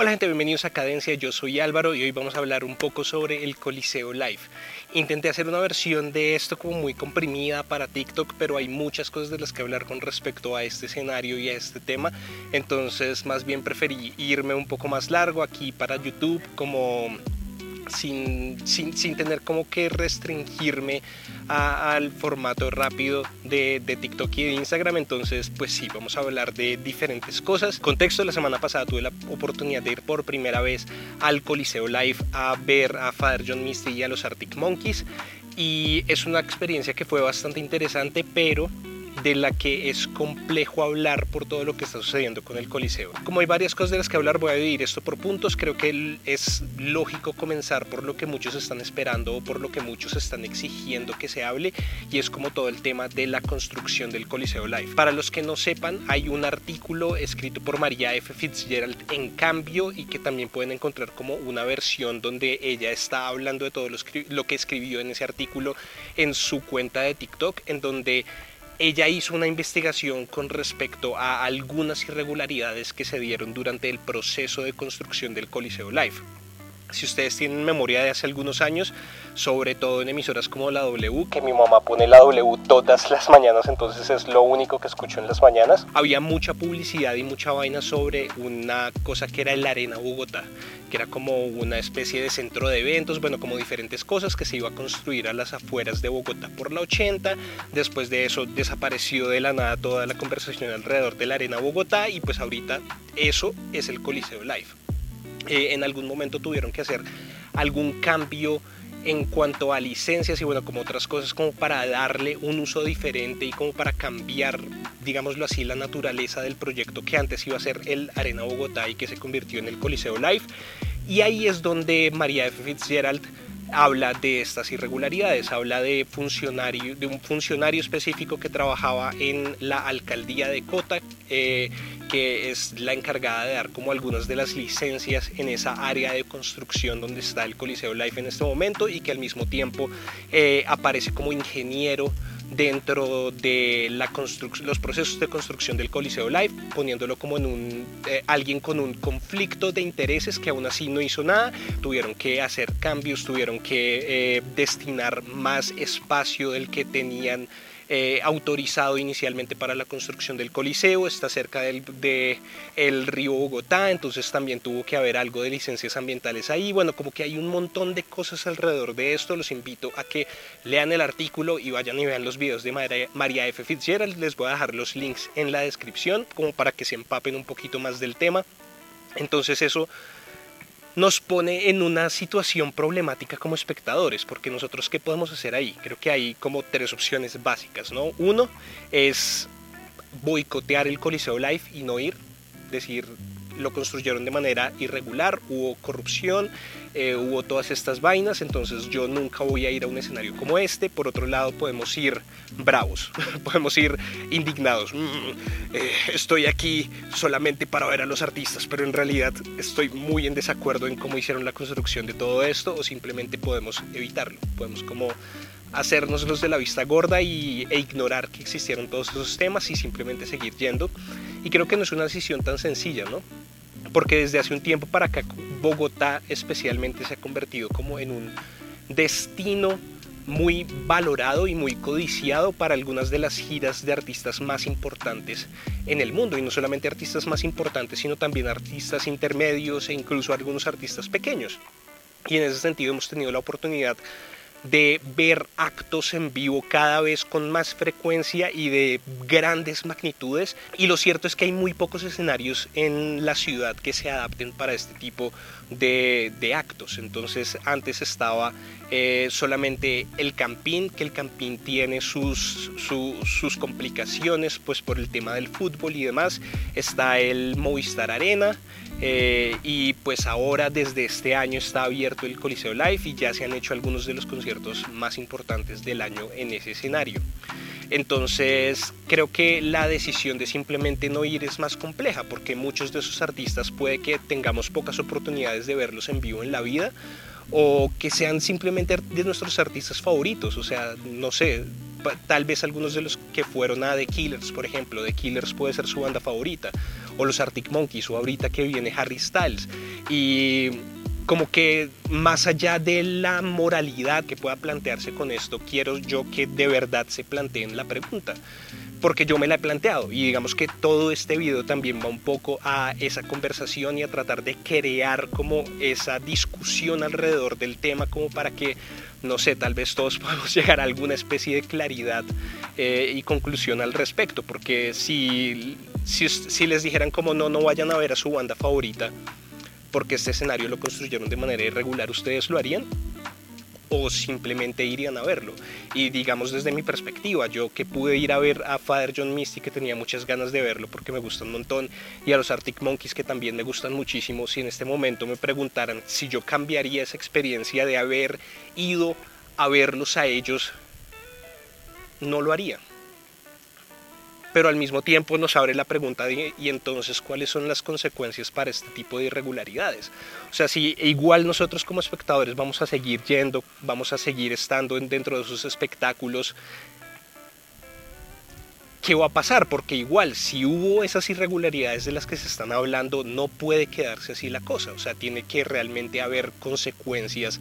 Hola gente, bienvenidos a Cadencia, yo soy Álvaro y hoy vamos a hablar un poco sobre el Coliseo Live. Intenté hacer una versión de esto como muy comprimida para TikTok, pero hay muchas cosas de las que hablar con respecto a este escenario y a este tema, entonces más bien preferí irme un poco más largo aquí para YouTube como sin, sin, sin, tener como que restringirme al formato rápido de, de, TikTok y de Instagram. Entonces, pues sí, vamos a hablar de diferentes cosas. Contexto, la semana pasada tuve la oportunidad de ir por primera vez al Coliseo Live a ver a Father John Misty y a los Arctic Monkeys. Y es una experiencia que fue bastante interesante, pero de la que es complejo hablar por todo lo que está sucediendo con el Coliseo. Como hay varias cosas de las que hablar, voy a dividir esto por puntos. Creo que es lógico comenzar por lo que muchos están esperando o por lo que muchos están exigiendo que se hable y es como todo el tema de la construcción del Coliseo Live. Para los que no sepan, hay un artículo escrito por María F. Fitzgerald en cambio y que también pueden encontrar como una versión donde ella está hablando de todo lo que escribió en ese artículo en su cuenta de TikTok, en donde ella hizo una investigación con respecto a algunas irregularidades que se dieron durante el proceso de construcción del Coliseo Live. Si ustedes tienen memoria de hace algunos años, sobre todo en emisoras como la W, que mi mamá pone la W todas las mañanas, entonces es lo único que escucho en las mañanas, había mucha publicidad y mucha vaina sobre una cosa que era el Arena Bogotá, que era como una especie de centro de eventos, bueno, como diferentes cosas que se iba a construir a las afueras de Bogotá por la 80. Después de eso desapareció de la nada toda la conversación alrededor de la Arena Bogotá y pues ahorita eso es el Coliseo Live. Eh, en algún momento tuvieron que hacer algún cambio en cuanto a licencias y bueno, como otras cosas, como para darle un uso diferente y como para cambiar, digámoslo así, la naturaleza del proyecto que antes iba a ser el Arena Bogotá y que se convirtió en el Coliseo Live. Y ahí es donde María F. Fitzgerald habla de estas irregularidades, habla de, funcionario, de un funcionario específico que trabajaba en la alcaldía de Cota, eh, que es la encargada de dar como algunas de las licencias en esa área de construcción donde está el Coliseo Life en este momento y que al mismo tiempo eh, aparece como ingeniero dentro de la los procesos de construcción del Coliseo Live, poniéndolo como en un eh, alguien con un conflicto de intereses que aún así no hizo nada, tuvieron que hacer cambios, tuvieron que eh, destinar más espacio del que tenían eh, autorizado inicialmente para la construcción del Coliseo, está cerca del de el río Bogotá, entonces también tuvo que haber algo de licencias ambientales ahí. Bueno, como que hay un montón de cosas alrededor de esto. Los invito a que lean el artículo y vayan y vean los videos de María F. Fitzgerald. Les voy a dejar los links en la descripción como para que se empapen un poquito más del tema. Entonces eso nos pone en una situación problemática como espectadores, porque nosotros qué podemos hacer ahí? Creo que hay como tres opciones básicas, ¿no? Uno es boicotear el Coliseo Live y no ir, decir, lo construyeron de manera irregular, hubo corrupción, eh, hubo todas estas vainas, entonces yo nunca voy a ir a un escenario como este. Por otro lado, podemos ir bravos, podemos ir indignados. Mm, eh, estoy aquí solamente para ver a los artistas, pero en realidad estoy muy en desacuerdo en cómo hicieron la construcción de todo esto, o simplemente podemos evitarlo, podemos como hacernos los de la vista gorda y, e ignorar que existieron todos esos temas y simplemente seguir yendo. Y creo que no es una decisión tan sencilla, ¿no? Porque desde hace un tiempo para acá Bogotá especialmente se ha convertido como en un destino muy valorado y muy codiciado para algunas de las giras de artistas más importantes en el mundo. Y no solamente artistas más importantes sino también artistas intermedios e incluso algunos artistas pequeños. Y en ese sentido hemos tenido la oportunidad de ver actos en vivo cada vez con más frecuencia y de grandes magnitudes. Y lo cierto es que hay muy pocos escenarios en la ciudad que se adapten para este tipo de, actos. Entonces antes estaba eh, solamente el Campín que el Campín tiene sus, sus complicaciones pues por el tema del fútbol y demás. Está el Movistar Arena eh, y pues ahora desde este año está abierto el Coliseo Live y ya se han hecho algunos de los conciertos más importantes del año en ese escenario. Entonces creo que la decisión de simplemente no ir es más compleja porque muchos de esos artistas puede que tengamos pocas oportunidades de verlos en vivo en la vida o que sean simplemente de nuestros artistas favoritos. O sea, no sé, tal vez algunos de los que fueron a The Killers, por ejemplo, The Killers puede ser su banda favorita, o los Arctic Monkeys, o ahorita que viene Harry Styles. Y como que más allá de la moralidad que pueda plantearse con esto, quiero yo que de verdad se planteen la pregunta porque yo me la he planteado y digamos que todo este video también va un poco a esa conversación y a tratar de crear como esa discusión alrededor del tema como para que no sé, tal vez todos podamos llegar a alguna especie de claridad eh, y conclusión al respecto, porque si, si, si les dijeran como no, no vayan a ver a su banda favorita, porque este escenario lo construyeron de manera irregular, ¿ustedes lo harían? o simplemente irían a verlo. Y digamos desde mi perspectiva, yo que pude ir a ver a Father John Misty, que tenía muchas ganas de verlo porque me gusta un montón, y a los Arctic Monkeys, que también me gustan muchísimo, si en este momento me preguntaran si yo cambiaría esa experiencia de haber ido a verlos a ellos, no lo haría pero al mismo tiempo nos abre la pregunta de, y entonces cuáles son las consecuencias para este tipo de irregularidades. O sea, si igual nosotros como espectadores vamos a seguir yendo, vamos a seguir estando dentro de esos espectáculos, ¿qué va a pasar? Porque igual si hubo esas irregularidades de las que se están hablando, no puede quedarse así la cosa. O sea, tiene que realmente haber consecuencias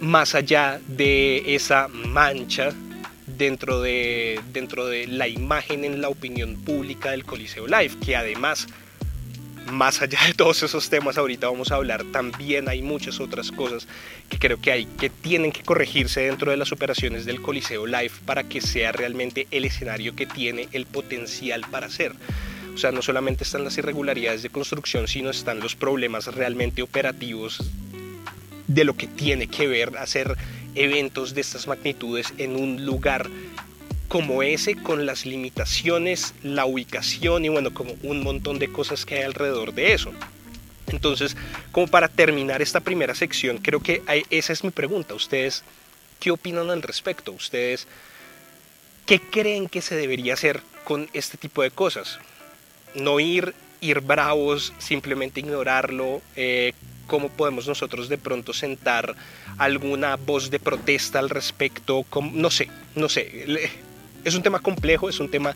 más allá de esa mancha dentro de, dentro de la imagen en la opinión pública del Coliseo Live, que además, más allá de todos esos temas ahorita vamos a hablar, también hay muchas otras cosas que creo que hay que tienen que corregirse dentro de las operaciones del Coliseo Live para que sea realmente el escenario que tiene el potencial para ser. O sea, no solamente están las irregularidades de construcción, sino están los problemas realmente operativos de lo que tiene que ver hacer eventos de estas magnitudes en un lugar como ese con las limitaciones, la ubicación y bueno, como un montón de cosas que hay alrededor de eso. Entonces, como para terminar esta primera sección, creo que esa es mi pregunta. ¿Ustedes qué opinan al respecto? ¿Ustedes qué creen que se debería hacer con este tipo de cosas? No ir, ir bravos, simplemente ignorarlo, eh, cómo podemos nosotros de pronto sentar alguna voz de protesta al respecto, no sé, no sé, es un tema complejo, es un tema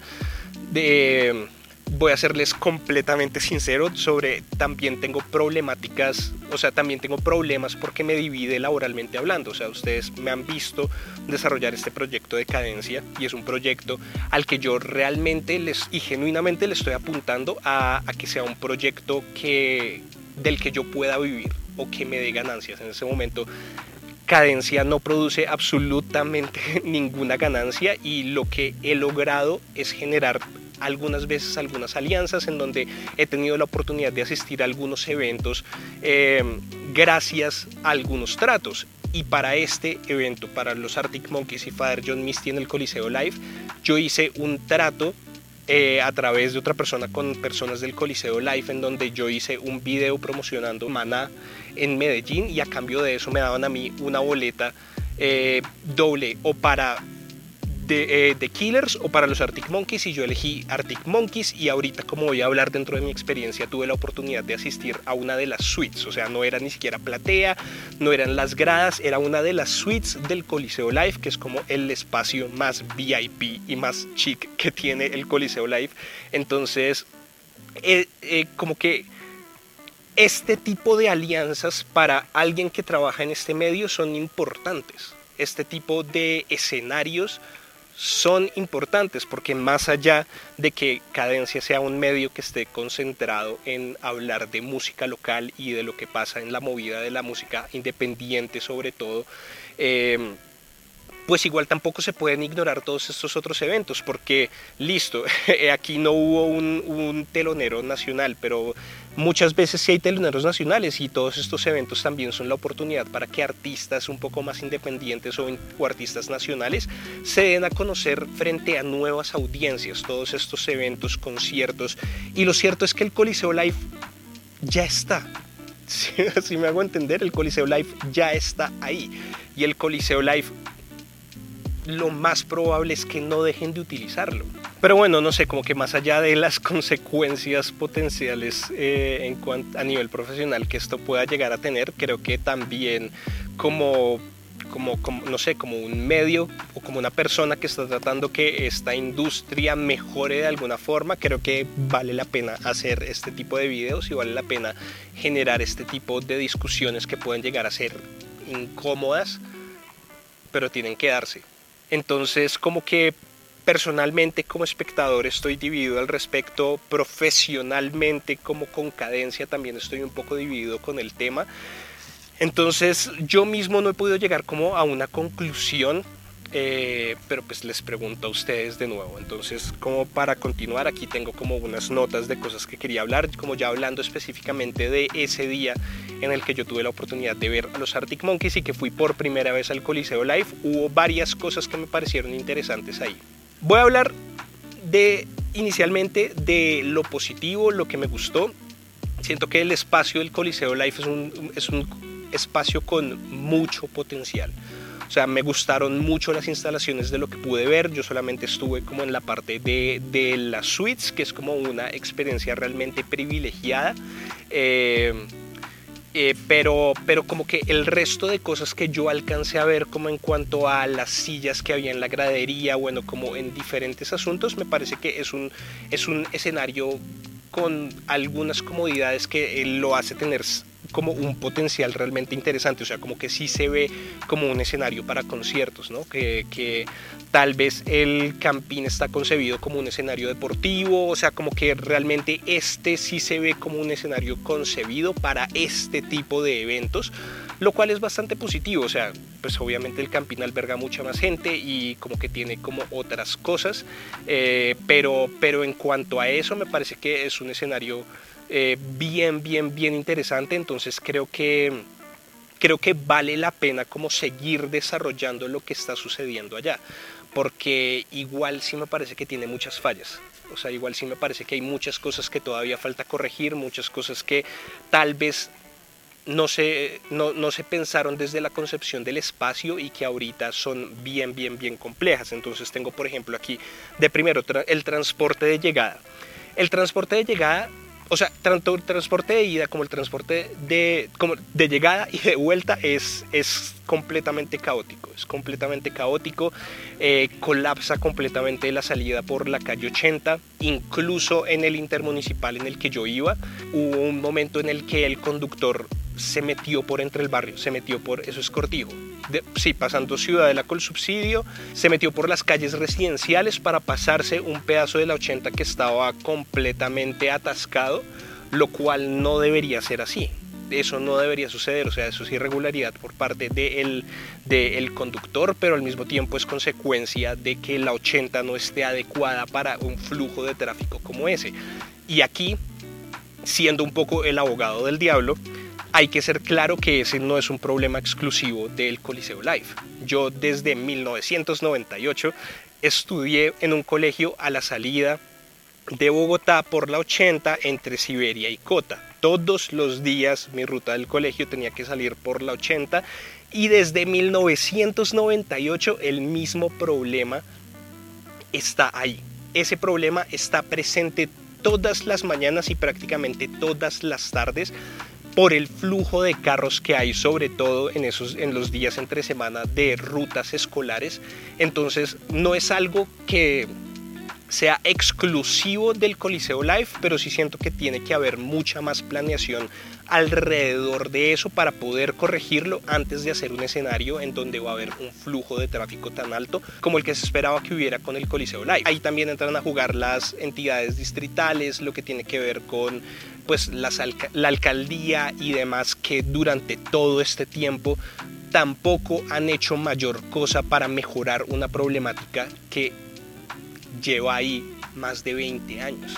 de, voy a serles completamente sincero sobre, también tengo problemáticas, o sea, también tengo problemas porque me divide laboralmente hablando, o sea, ustedes me han visto desarrollar este proyecto de cadencia y es un proyecto al que yo realmente les y genuinamente le estoy apuntando a, a que sea un proyecto que, del que yo pueda vivir o que me dé ganancias. En ese momento Cadencia no produce absolutamente ninguna ganancia y lo que he logrado es generar algunas veces algunas alianzas en donde he tenido la oportunidad de asistir a algunos eventos eh, gracias a algunos tratos. Y para este evento, para los Arctic Monkeys y Father John Misty en el Coliseo Live, yo hice un trato eh, a través de otra persona con personas del Coliseo Life en donde yo hice un video promocionando Maná en Medellín y a cambio de eso me daban a mí una boleta eh, doble o para de, eh, Killers o para los Arctic Monkeys y yo elegí Arctic Monkeys y ahorita como voy a hablar dentro de mi experiencia tuve la oportunidad de asistir a una de las suites, o sea, no era ni siquiera platea, no eran las gradas, era una de las suites del Coliseo Live, que es como el espacio más VIP y más chic que tiene el Coliseo Live. Entonces, eh, eh, como que este tipo de alianzas para alguien que trabaja en este medio son importantes. Este tipo de escenarios son importantes porque más allá de que Cadencia sea un medio que esté concentrado en hablar de música local y de lo que pasa en la movida de la música independiente sobre todo, eh, pues igual tampoco se pueden ignorar todos estos otros eventos, porque listo, aquí no hubo un, telonero nacional, pero muchas veces sí hay teloneros nacionales y todos estos eventos también son la oportunidad para que artistas un poco más independientes o, artistas nacionales se den a conocer frente a nuevas audiencias, todos estos eventos, conciertos, y lo cierto es que el Coliseo Live ya está, si me hago entender, el Coliseo Live ya está ahí. Y el Coliseo Live lo más probable es que no dejen de utilizarlo. Pero bueno, no sé, como que más allá de las consecuencias potenciales eh, en cuanto, a nivel profesional que esto pueda llegar a tener, creo que también como como, no sé, como un medio o como una persona que está tratando que esta industria mejore de alguna forma, creo que vale la pena hacer este tipo de videos y vale la pena generar este tipo de discusiones que pueden llegar a ser incómodas, pero tienen que darse. Entonces, como que personalmente como espectador estoy dividido al respecto, profesionalmente como con cadencia también estoy un poco dividido con el tema. Entonces yo mismo no he podido llegar como a una conclusión, eh, pero pues les pregunto a ustedes de nuevo. Entonces como para continuar aquí tengo como unas notas de cosas que quería hablar, como ya hablando específicamente de ese día en el que yo tuve la oportunidad de ver a los Arctic Monkeys y que fui por primera vez al Coliseo Live, hubo varias cosas que me parecieron interesantes ahí. Voy a hablar de inicialmente de lo positivo, lo que me gustó. Siento que el espacio del Coliseo Life es un, es un espacio con mucho potencial. O sea, me gustaron mucho las instalaciones de lo que pude ver. Yo solamente estuve como en la parte de, de las suites, que es como una experiencia realmente privilegiada. Eh, eh, pero, pero como que el resto de cosas que yo alcancé a ver como en cuanto a las sillas que había en la gradería, bueno, como en diferentes asuntos, me parece que es un, es un escenario con algunas comodidades que lo hace tener como un potencial realmente interesante, o sea, como que sí se ve como un escenario para conciertos, ¿no? Que, que tal vez el campín está concebido como un escenario deportivo, o sea, como que realmente este sí se ve como un escenario concebido para este tipo de eventos, lo cual es bastante positivo, o sea, pues obviamente el campín alberga mucha más gente y como que tiene como otras cosas, eh, pero, pero en cuanto a eso me parece que es un escenario eh, bien, bien, bien interesante. Entonces creo que, creo que vale la pena como seguir desarrollando lo que está sucediendo allá. Porque igual sí me parece que tiene muchas fallas. O sea, igual sí me parece que hay muchas cosas que todavía falta corregir, muchas cosas que tal vez no se, no, no, se pensaron desde la concepción del espacio y que ahorita son bien, bien, bien complejas. Entonces tengo, por ejemplo, aquí de primero el transporte de llegada. El transporte de llegada o sea, tanto el transporte de ida como el transporte de, como de llegada y de vuelta es, es completamente caótico, es completamente caótico, eh, colapsa completamente la salida por la calle 80, incluso en el intermunicipal en el que yo iba, hubo un momento en el que el conductor se metió por entre el barrio, se metió por, eso es cortijo, sí, pasando Ciudad de la Col Subsidio, se metió por las calles residenciales para pasarse un pedazo de la 80 que estaba completamente atascado, lo cual no debería ser así. Eso no debería suceder, o sea, eso es irregularidad por parte del de el conductor, pero al mismo tiempo es consecuencia de que la 80 no esté adecuada para un flujo de tráfico como ese. Y aquí, siendo un poco el abogado del diablo, hay que ser claro que ese no es un problema exclusivo del Coliseo Live. Yo desde 1998 estudié en un colegio a la salida de Bogotá por la 80 entre Siberia y Cota. Todos los días mi ruta del colegio tenía que salir por la 80 y desde 1998 el mismo problema está ahí. Ese problema está presente todas las mañanas y prácticamente todas las tardes por el flujo de carros que hay, sobre todo en, esos, en los días entre semana de rutas escolares. Entonces no es algo que sea exclusivo del Coliseo Live, pero sí siento que tiene que haber mucha más planeación alrededor de eso para poder corregirlo antes de hacer un escenario en donde va a haber un flujo de tráfico tan alto como el que se esperaba que hubiera con el Coliseo Live. Ahí también entran a jugar las entidades distritales, lo que tiene que ver con pues la alcaldía y demás que durante todo este tiempo tampoco han hecho mayor cosa para mejorar una problemática que lleva ahí más de 20 años.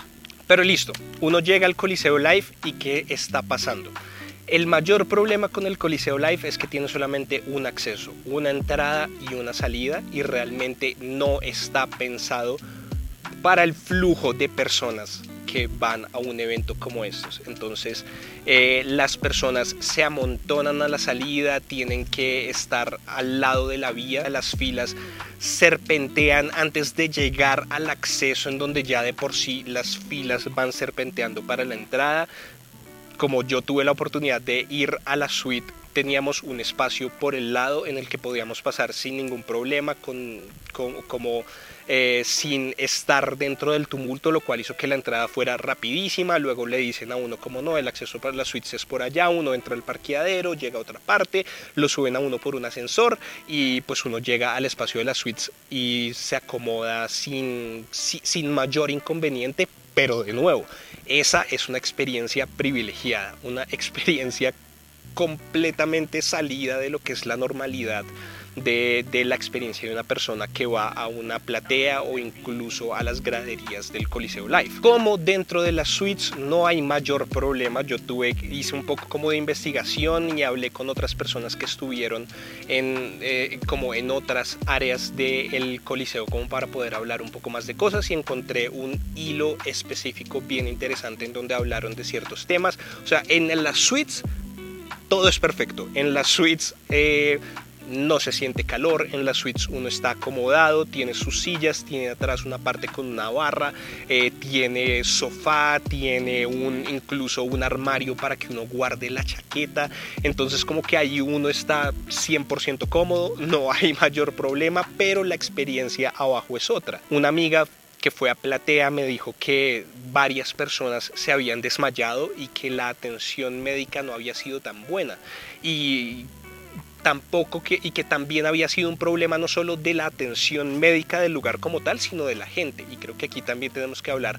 Pero listo, uno llega al Coliseo Live y ¿qué está pasando? El mayor problema con el Coliseo Live es que tiene solamente un acceso, una entrada y una salida y realmente no está pensado para el flujo de personas que van a un evento como estos. Entonces eh, las personas se amontonan a la salida, tienen que estar al lado de la vía, las filas serpentean antes de llegar al acceso en donde ya de por sí las filas van serpenteando para la entrada. Como yo tuve la oportunidad de ir a la suite teníamos un espacio por el lado en el que podíamos pasar sin ningún problema, con, como eh, sin estar dentro del tumulto, lo cual hizo que la entrada fuera rapidísima. Luego le dicen a uno como no, el acceso para las suites es por allá, uno entra al parqueadero, llega a otra parte, lo suben a uno por un ascensor y pues uno llega al espacio de las suites y se acomoda sin, sin mayor inconveniente, pero de nuevo, esa es una experiencia privilegiada, una experiencia completamente salida de lo que es la normalidad de, la experiencia de una persona que va a una platea o incluso a las graderías del Coliseo Live. Como dentro de las suites no hay mayor problema, yo tuve, hice un poco como de investigación y hablé con otras personas que estuvieron en, eh, como en otras áreas del Coliseo como para poder hablar un poco más de cosas y encontré un hilo específico bien interesante en donde hablaron de ciertos temas. O sea, en las suites todo es perfecto. En las suites eh, no se siente calor, en las suites uno está acomodado, tiene sus sillas, tiene atrás una parte con una barra, eh, tiene sofá, tiene un, incluso un armario para que uno guarde la chaqueta, entonces como que ahí uno está 100% cómodo, no hay mayor problema, pero la experiencia abajo es otra. Una amiga que fue a Platea me dijo que varias personas se habían desmayado y que la atención médica no había sido tan buena. Y tampoco que, y que también había sido un problema no solo de la atención médica del lugar como tal, sino de la gente. Y creo que aquí también tenemos que hablar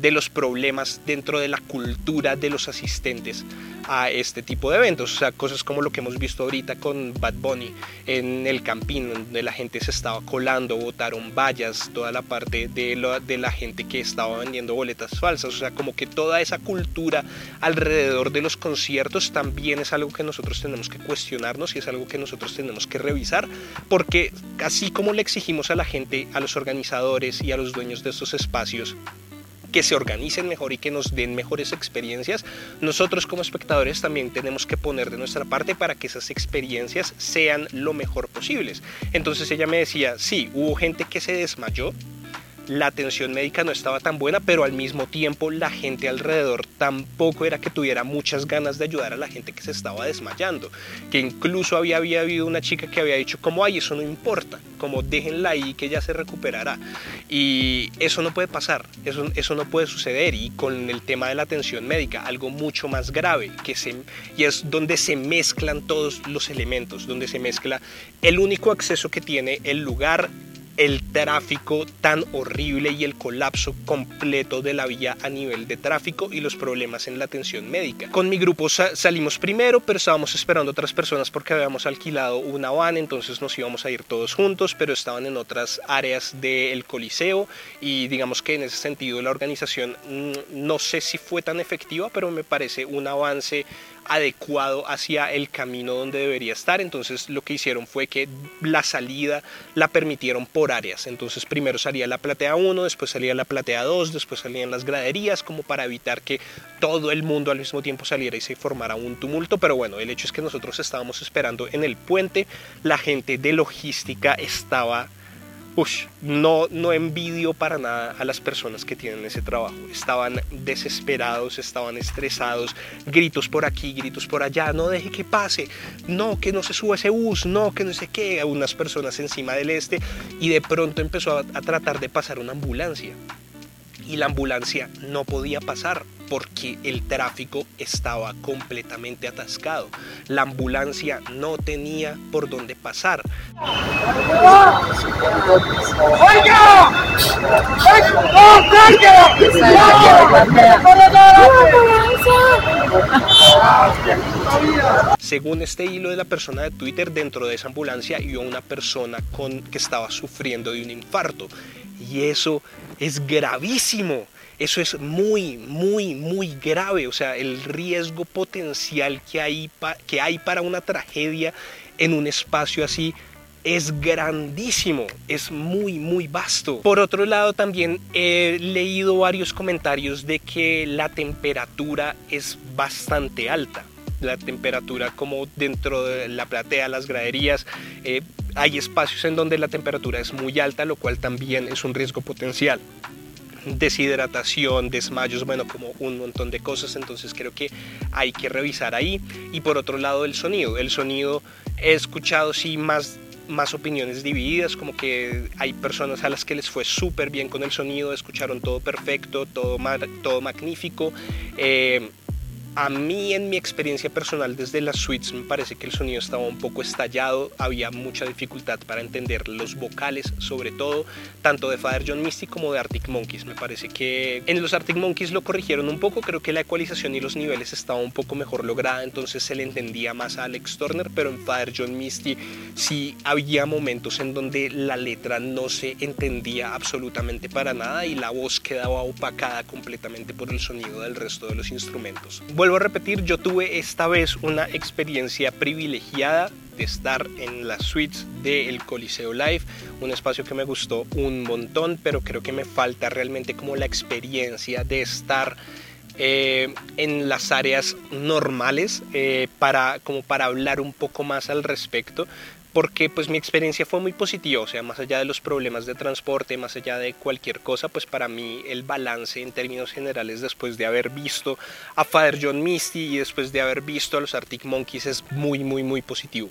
de los problemas dentro de la cultura de los asistentes a este tipo de eventos. O sea, cosas como lo que hemos visto ahorita con Bad Bunny en el Campín, donde la gente se estaba colando, botaron vallas, toda la parte de, lo, de la gente que estaba vendiendo boletas falsas. O sea, como que toda esa cultura alrededor de los conciertos también es algo que nosotros tenemos que cuestionarnos y es algo que nosotros tenemos que revisar, porque así como le exigimos a la gente, a los organizadores y a los dueños de estos espacios, que se organicen mejor y que nos den mejores experiencias, nosotros como espectadores también tenemos que poner de nuestra parte para que esas experiencias sean lo mejor posibles. Entonces ella me decía, sí, hubo gente que se desmayó, la atención médica no estaba tan buena, pero al mismo tiempo la gente alrededor tampoco era que tuviera muchas ganas de ayudar a la gente que se estaba desmayando, que incluso había, había habido una chica que había dicho como, ay, eso no importa, como déjenla ahí que ya se recuperará. Y eso no puede pasar, eso, eso no puede suceder. Y con el tema de la atención médica, algo mucho más grave, que se, y es donde se mezclan todos los elementos, donde se mezcla el único acceso que tiene el lugar, el tráfico tan horrible y el colapso completo de la vía a nivel de tráfico y los problemas en la atención médica. Con mi grupo salimos primero, pero estábamos esperando otras personas porque habíamos alquilado una van, entonces nos íbamos a ir todos juntos, pero estaban en otras áreas del coliseo y digamos que en ese sentido la organización mm, no sé si fue tan efectiva, pero me parece un avance adecuado hacia el camino donde debería estar. Entonces lo que hicieron fue que la salida la permitieron por áreas. Entonces primero salía la platea 1, después salía la platea 2, después salían las graderías como para evitar que todo el mundo al mismo tiempo saliera y se formara un tumulto. Pero bueno, el hecho es que nosotros estábamos esperando en el puente. La gente de logística estaba no, no envidio para nada a las personas que tienen ese trabajo. Estaban desesperados, estaban estresados, gritos por aquí, gritos por allá, no deje que pase, no, que no se suba ese bus, no, que no sé qué, unas personas encima del este y de pronto empezó a tratar de pasar una ambulancia y la ambulancia no podía pasar porque el tráfico estaba completamente atascado. La ambulancia no tenía por dónde pasar. Según este hilo de la persona de Twitter, dentro de esa ambulancia iba una persona que estaba sufriendo de un infarto. Y eso es gravísimo. Eso es muy, muy, muy grave. O sea, el riesgo potencial que hay, que hay para una tragedia en un espacio así es grandísimo, es muy, muy vasto. Por otro lado, también he leído varios comentarios de que la temperatura es bastante alta. La temperatura como dentro de la platea, las graderías, eh, hay espacios en donde la temperatura es muy alta, lo cual también es un riesgo potencial deshidratación, desmayos, bueno, como un montón de cosas, entonces creo que hay que revisar ahí. Y por otro lado el sonido, el sonido he escuchado sí más más opiniones divididas, como que hay personas a las que les fue súper bien con el sonido, escucharon todo perfecto, todo, todo magnífico. Eh, a mí en mi experiencia personal desde las suites me parece que el sonido estaba un poco estallado, había mucha dificultad para entender los vocales, sobre todo tanto de Father John Misty como de Arctic Monkeys. Me parece que en los Arctic Monkeys lo corrigieron un poco, creo que la ecualización y los niveles estaba un poco mejor lograda, entonces se le entendía más a Alex Turner, pero en Father John Misty sí había momentos en donde la letra no se entendía absolutamente para nada y la voz quedaba opacada completamente por el sonido del resto de los instrumentos vuelvo a repetir, yo tuve esta vez una experiencia privilegiada de estar en las suites del Coliseo Live, un espacio que me gustó un montón, pero creo que me falta realmente como la experiencia de estar eh, en las áreas normales eh, para como para hablar un poco más al respecto porque pues mi experiencia fue muy positiva, o sea, más allá de los problemas de transporte, más allá de cualquier cosa, pues para mí el balance en términos generales después de haber visto a Father John Misty y después de haber visto a los Arctic Monkeys es muy muy muy positivo.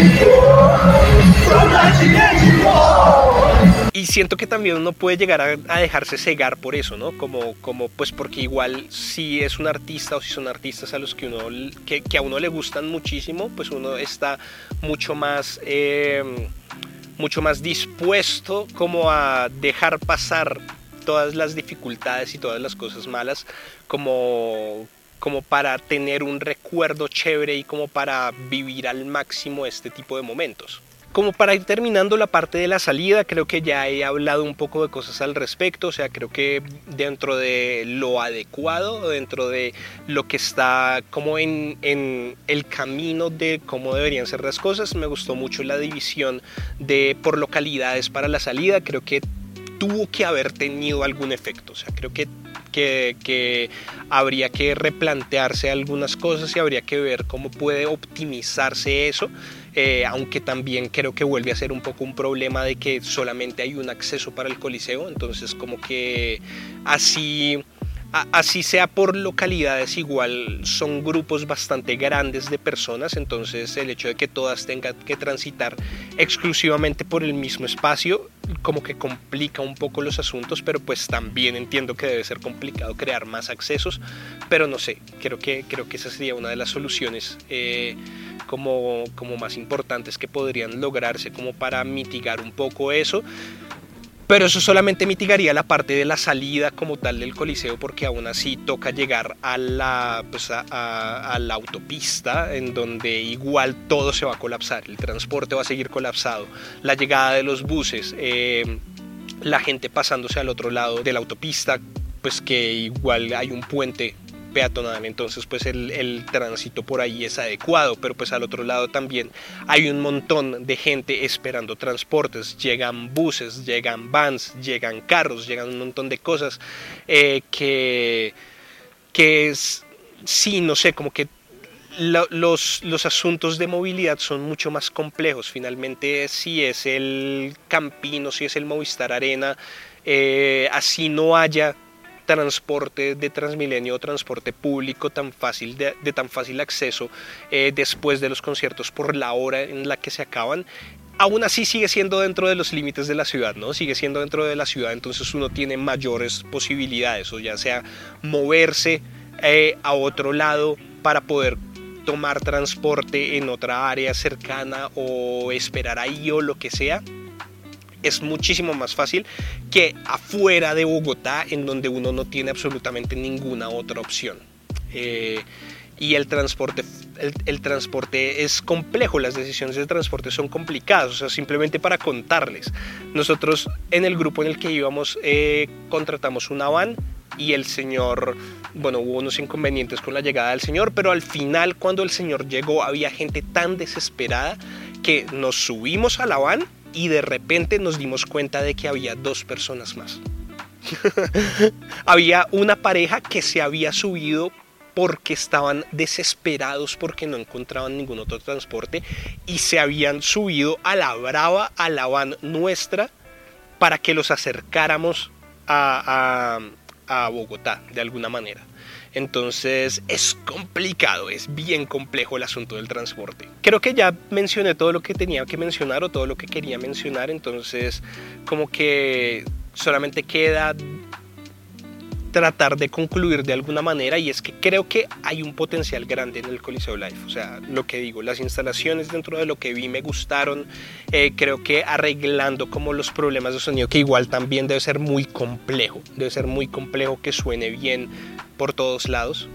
siento que también uno puede llegar a, dejarse cegar por eso, ¿no? Como, como, pues porque igual si es un artista o si son artistas a los que, uno, que, a uno le gustan muchísimo, pues uno está mucho más, em, mucho más dispuesto como a dejar pasar todas las dificultades y todas las cosas malas como como para tener un recuerdo chévere y como para vivir al máximo este tipo de momentos. Como para ir terminando la parte de la salida, creo que ya he hablado un poco de cosas al respecto, o sea, creo que dentro de lo adecuado, dentro de lo que está como en, en el camino de cómo deberían ser las cosas, me gustó mucho la división de por localidades para la salida, creo que tuvo que haber tenido algún efecto, o sea, creo que que, habría que replantearse algunas cosas y habría que ver cómo puede optimizarse eso. Eh, aunque también creo que vuelve a ser un poco un problema de que solamente hay un acceso para el coliseo, entonces como que así así sea por localidades, igual son grupos bastante grandes de personas, entonces el hecho de que todas tengan que transitar exclusivamente por el mismo espacio como que complica un poco los asuntos, pero pues también entiendo que debe ser complicado crear más accesos, pero no sé, creo que, creo que esa sería una de las soluciones eh, como, como más importantes que podrían lograrse como para mitigar un poco eso. Pero eso solamente mitigaría la parte de la salida como tal del Coliseo, porque aún así toca llegar a la, pues a, la autopista, en donde igual todo se va a colapsar, el transporte va a seguir colapsado, la llegada de los buses, eh, la gente pasándose al otro lado de la autopista, pues que igual hay un puente peatonal, entonces pues el, tránsito por ahí es adecuado, pero pues al otro lado también hay un montón de gente esperando transportes, llegan buses, llegan vans, llegan carros, llegan un montón de cosas eh, que, que es, sí, no sé, como que los, los, asuntos de movilidad son mucho más complejos. Finalmente, si es el Campino, si es el Movistar Arena, eh, así no haya transporte de Transmilenio transporte público tan fácil de, tan fácil acceso eh, después de los conciertos por la hora en la que se acaban aún así sigue siendo dentro de los límites de la ciudad, ¿no? Sigue siendo dentro de la ciudad, entonces uno tiene mayores posibilidades, o ya sea moverse eh, a otro lado para poder tomar transporte en otra área cercana o esperar ahí o lo que sea, es muchísimo más fácil que afuera de Bogotá, en donde uno no tiene absolutamente ninguna otra opción. Eh, y el transporte, el, transporte es complejo, las decisiones de transporte son complicadas, o sea, simplemente para contarles. Nosotros en el grupo en el que íbamos eh, contratamos una van y el señor, bueno, hubo unos inconvenientes con la llegada del señor, pero al final cuando el señor llegó había gente tan desesperada que nos subimos a la van y de repente nos dimos cuenta de que había dos personas más. había una pareja que se había subido porque estaban desesperados porque no encontraban ningún otro transporte y se habían subido a la brava, a la van nuestra, para que los acercáramos a, a, Bogotá de alguna manera. Entonces es complicado, es bien complejo el asunto del transporte. Creo que ya mencioné todo lo que tenía que mencionar o todo lo que quería mencionar, entonces como que solamente queda tratar de concluir de alguna manera y es que creo que hay un potencial grande en el Coliseo Live. O sea, lo que digo, las instalaciones dentro de lo que vi me gustaron. Eh, creo que arreglando como los problemas de sonido, que igual también debe ser muy complejo. Debe ser muy complejo que suene bien por todos lados.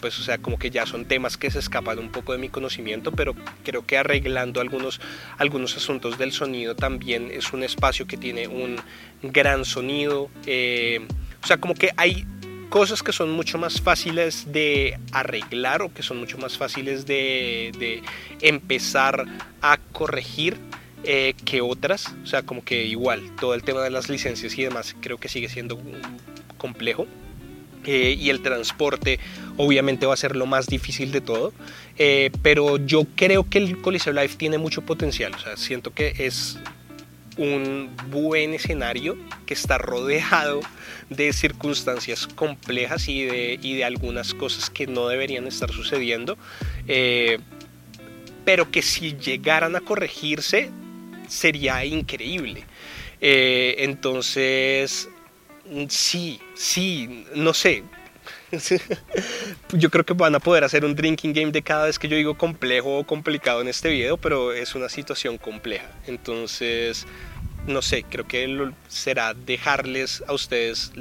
pues o sea, como que ya son temas que se escapan un poco de mi conocimiento, pero creo que arreglando algunos, algunos asuntos del sonido también es un espacio que tiene un gran sonido. Eh, sea, como que hay cosas que son mucho más fáciles de arreglar o que son mucho más fáciles de, empezar a corregir eh, que otras. O sea, como que igual, todo el tema de las licencias y demás creo que sigue siendo complejo. Eh, y el transporte obviamente va a ser lo más difícil de todo. Eh, pero yo creo que el Coliseo Life tiene mucho potencial. O sea, siento que es un buen escenario que está rodeado de circunstancias complejas y de, y de algunas cosas que no deberían estar sucediendo, eh, pero que si llegaran a corregirse sería increíble. Eh, entonces, sí, sí, no sé, yo creo que van a poder hacer un drinking game de cada vez que yo digo complejo o complicado en este video, pero es una situación compleja. Entonces, no sé, creo que será dejarles a ustedes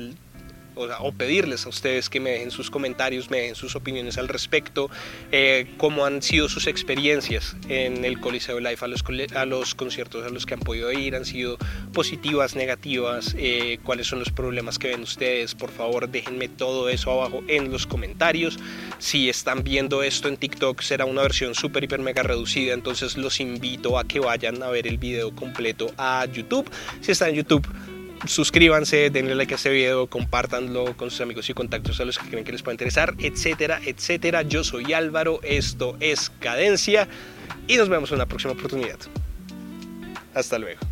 o, pedirles a ustedes que me dejen sus comentarios, me dejen sus opiniones al respecto, eh, cómo han sido sus experiencias en el Coliseo Live, a los, a los conciertos a los que han podido ir, han sido positivas, negativas, eh, cuáles son los problemas que ven ustedes, por favor déjenme todo eso abajo en los comentarios. Si están viendo esto en TikTok será una versión súper, hiper, mega reducida, entonces los invito a que vayan a ver el video completo a YouTube. Si están en YouTube, suscríbanse, denle like a este video, compártanlo con sus amigos y contactos a los que creen que les pueda interesar, etcétera, etcétera. Yo soy Álvaro, esto es Cadencia y nos vemos en una próxima oportunidad. Hasta luego.